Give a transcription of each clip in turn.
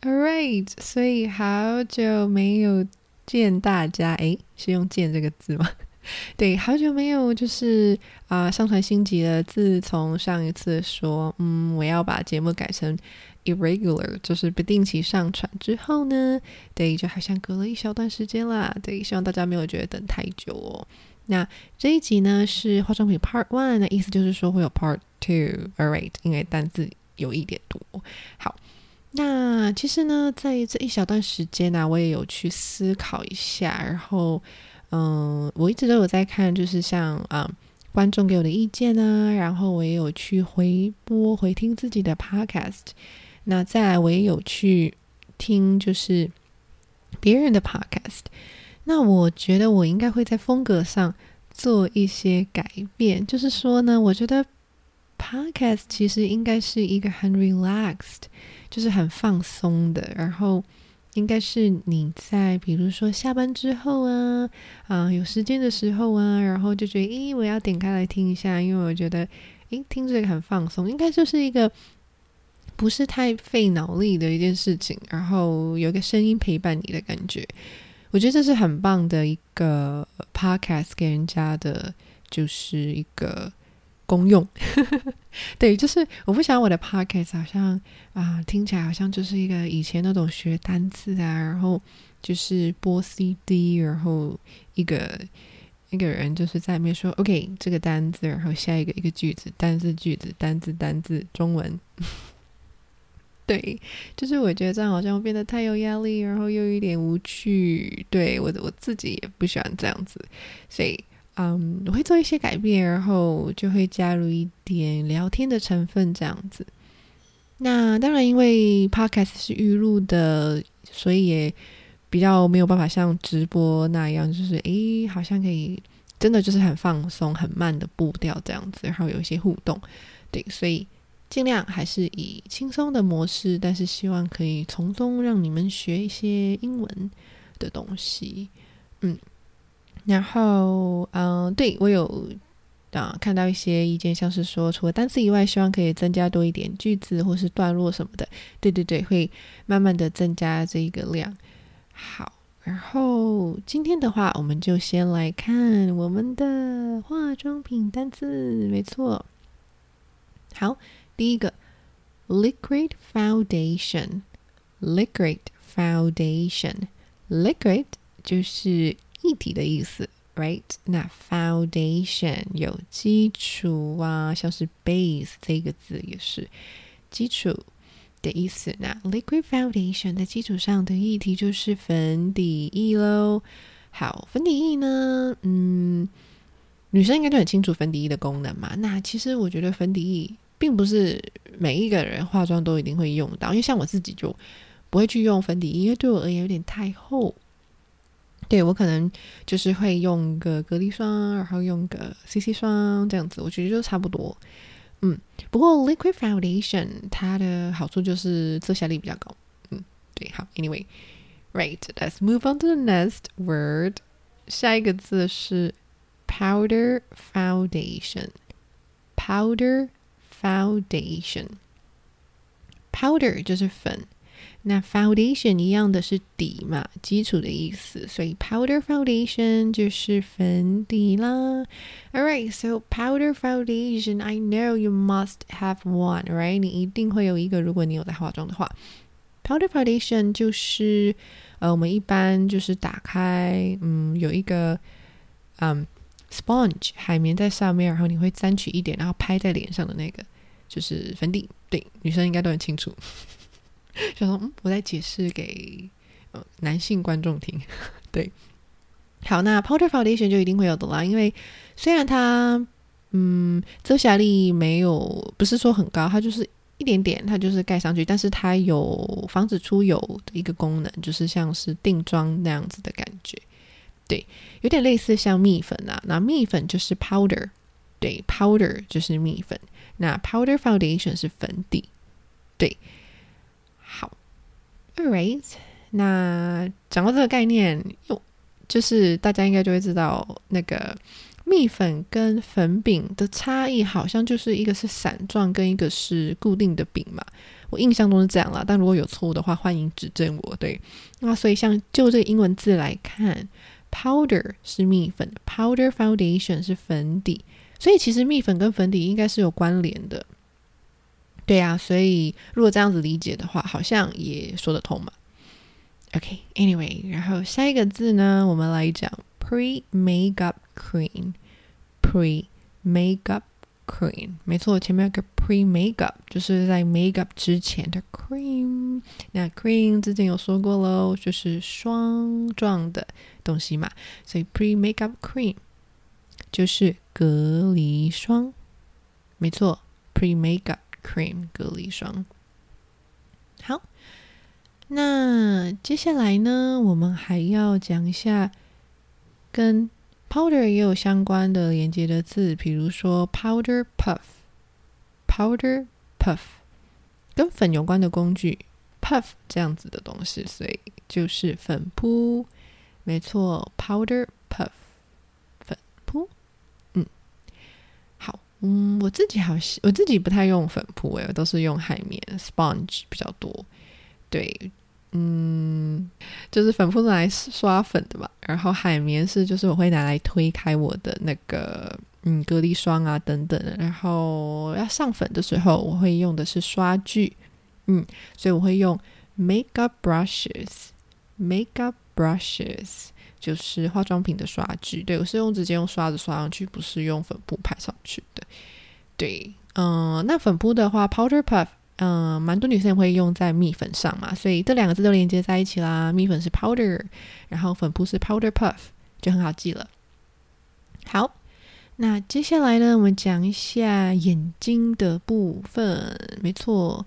Alright，所以好久没有见大家，诶，是用“见”这个字吗？对，好久没有，就是啊、上传新集了。自从上一次说，嗯，我要把节目改成 irregular，就是不定期上传之后呢，对，就好像隔了一小段时间啦。对，希望大家没有觉得等太久哦。那这一集呢是化妆品 Part One，的意思就是说会有 Part Two。All right，因为单字有一点多，好。那其实呢，在这一小段时间呢、我也有去思考一下，然后，嗯，我一直都有在看，就是像啊、观众给我的意见啊，然后我也有去回播、回听自己的 podcast，那再来我也有去听，就是别人的 podcast，那我觉得我应该会在风格上做一些改变，就是说呢，我觉得 podcast 其实应该是一个很 relaxed。就是很放松的，然后应该是你在比如说下班之后啊，啊有时间的时候啊，然后就觉得，咦，我要点开来听一下，因为我觉得，诶，听着很放松，应该就是一个不是太费脑力的一件事情，然后有个声音陪伴你的感觉，我觉得这是很棒的一个 podcast 给人家的，就是一个。功用，对，就是我不想我的 podcast 好像啊、听起来好像就是一个以前那种学单词啊，然后就是播 CD，然后一个一个人就是在里面说 OK 这个单字，然后下一个一个句子，单字句子，单字单字，中文。对，就是我觉得这样好像变得太有压力，然后又有一点无趣。对，我我自己也不喜欢这样子，所以。嗯我会做一些改变，然后就会加入一点聊天的成分，这样子。那当然，因为 podcast 是预录的，所以也比较没有办法像直播那样，就是诶，好像可以真的就是很放松、很慢的步调这样子，然后有一些互动。对，所以尽量还是以轻松的模式，但是希望可以从中让你们学一些英文的东西。嗯。然后，嗯，对，我有啊看到一些意见，像是说，除了单词以外，希望可以增加多一点句子或是段落什么的。对对对，会慢慢的增加这一个量。好，然后今天的话，我们就先来看我们的化妆品单词。没错，好，第一个，liquid foundation，liquid foundation，liquid 就是。液体的意思，right？那 foundation 有基础啊，像是 base 这个字也是基础的意思。那 liquid foundation 在基础上的议题就是粉底液喽。好，粉底液呢，嗯，女生应该都很清楚粉底液的功能嘛。那其实我觉得粉底液并不是每一个人化妆都一定会用到，因为像我自己就不会去用粉底液，因为对我而言有点太厚。对，我可能就是会用个隔离霜，然后用个 CC 霜这样子，我觉得就差不多。嗯，不过 Liquid Foundation 它的好处就是遮瑕力比较高。嗯，对，好，Anyway，right，let's move on to the next word。下一个字是 Powder Foundation，Powder Foundation，Powder 就是粉。那 foundation 一样的是底嘛，基础的意思，所以 powder foundation 就是粉底啦。All right, so powder foundation, I know you must have one, right? 你一定会有一个，如果你有在化妆的话。Powder foundation 就是呃，我们一般就是打开，嗯，有一个嗯 sponge 海绵在上面，然后你会沾取一点，然后拍在脸上的那个就是粉底。对，女生应该都很清楚。就说嗯，我在解释给呃男性观众听，对，好，那 powder foundation 就一定会有的啦，因为虽然它嗯遮瑕力没有不是说很高，它就是一点点，它就是盖上去，但是它有防止出油的一个功能，就是像是定妆那样子的感觉。对，有点类似像蜜粉啊，那蜜粉就是 powder，对，powder 就是蜜粉，那 powder foundation 是粉底，对，Alright，那讲到这个概念，哟，就是大家应该就会知道那个。蜜粉跟粉饼的差异好像就是一个是散状，跟一个是固定的饼嘛。我印象中是这样啦，但如果有错误的话，欢迎指正我。对，那所以像就这个英文字来看，powder 是蜜粉，powder foundation 是粉底，所以其实蜜粉跟粉底应该是有关联的。对啊，所以如果这样子理解的话，好像也说得通嘛。OK，Anyway，okay，然后下一个字呢，我们来讲。Pre-makeup cream，pre-makeup cream，没错，前面有个 pre-makeup，就是在 makeup 之前的 cream。那 cream 之前有说过喽，就是霜状的东西嘛，所以 pre-makeup cream 就是隔离霜。没错，pre-makeup cream 隔离霜。好，那接下来呢，我们还要讲一下。跟 powder 也有相关的连接的字，比如说 powder puff，powder puff，跟粉有关的工具 puff 这样子的东西，所以就是粉扑，没错，powder puff，粉扑，嗯，好，嗯，我自己好像我自己不太用粉扑，诶，我都是用海绵 sponge 比较多，对。嗯，就是粉扑是来刷粉的嘛，然后海绵是就是我会拿来推开我的那个嗯隔离霜啊等等，然后要上粉的时候我会用的是刷具，嗯，所以我会用 makeup brushes，makeup brushes 就是化妆品的刷具，对，我是用直接用刷子刷上去，不是用粉扑拍上去的，对，嗯，那粉扑的话 powder puff。嗯，蛮多女生会用在蜜粉上嘛，所以这两个字都连接在一起啦。蜜粉是 powder，然后粉扑是 powder puff，就很好记了。好，那接下来呢，我们讲一下眼睛的部分。没错，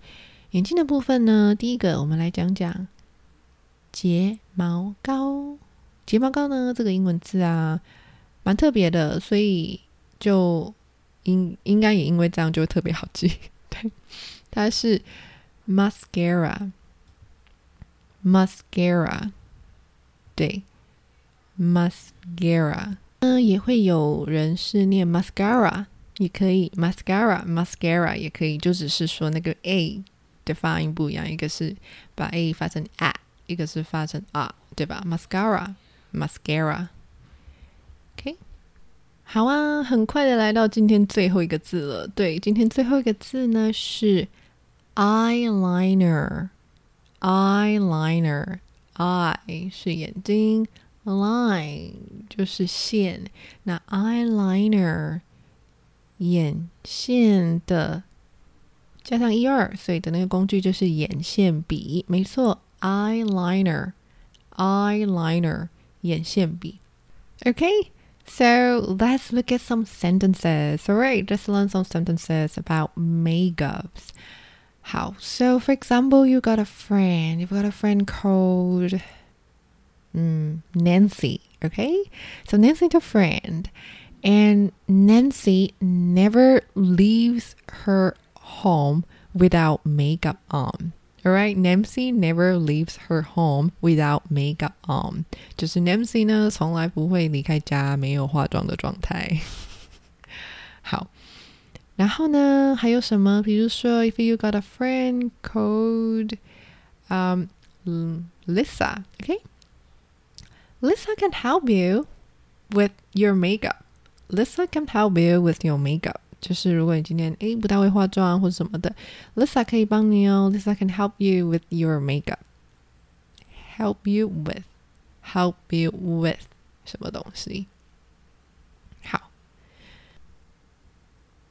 眼睛的部分呢，第一个我们来讲讲睫毛膏。睫毛膏呢，这个英文字啊，蛮特别的，所以就应应该也因为这样就会特别好记。对。它是 mascara，mascara，对，mascara。嗯，也会有人是念 mascara，也可以 mascara，mascara 也可以，就只是说那个 a 的发音不一样，一个是把 a 发成 a，一个是发成 r，对吧？mascara mascara，。OK，好啊，很快的来到今天最后一个字了。对，今天最后一个字呢是。eyeliner，eyeliner，eye 是眼睛，line 就是线，那 eyeliner 眼线的加上 er，所以的那个工具就是眼线笔，没错，eyeliner，eyeliner 眼线笔。Okay, so let's look at some sentences. Alright, let's learn some sentences about makeups. How? So, for example, you got a friend. You've got a friend called um, Nancy. Okay, so Nancy's a friend, and Nancy never leaves her home without makeup on. All right, Nancy never leaves her home without makeup on. 就是 Nancy 呢，从来不会离开家没有化妆的状态。好。然后呢，还有什么？比如说，if you got a friend called um Lisa，okay，Lisa can help you with your makeup. Lisa can help you with your makeup. 就是如果你今天诶不太会化妆或者什么的，Lisa 可以帮你哦。Lisa can help you with your makeup. Help you with, help you with 什么东西？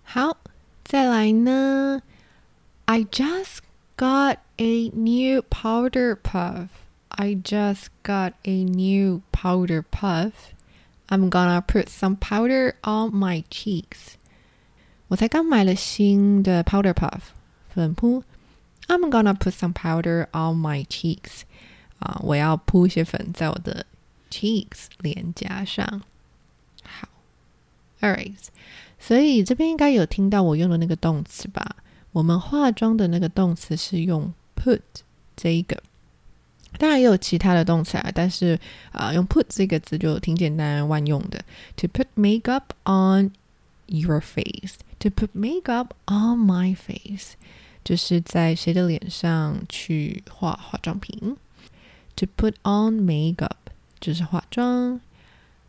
好，再来呢？I just got a new powder puff. I just got a new powder puff. I'm gonna put some powder on my cheeks. 我才刚买了新的 powder puff，粉扑。I'm gonna put some powder on my cheeks。啊，我要铺一些粉在我的 cheeks 脸颊上。好，All right。所以这边应该有听到我用的那个动词吧？我们化妆的那个动词是用 put 这一个。当然也有其他的动词啊，但是啊、呃，用 put 这个字就挺简单万用的。To put makeup on your face. To put makeup on my face. 就是在谁的脸上去画化妆品。To put on makeup 就是化妆。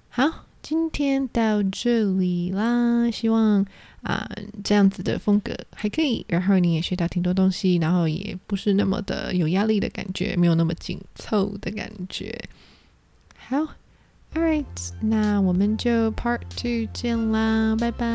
好，今天到这里啦，希望啊、呃、这样子的风格还可以，然后你也学到挺多东西，然后也不是那么的有压力的感觉，没有那么紧凑的感觉。好 Alright，那我们就 Part Two 见啦，拜拜。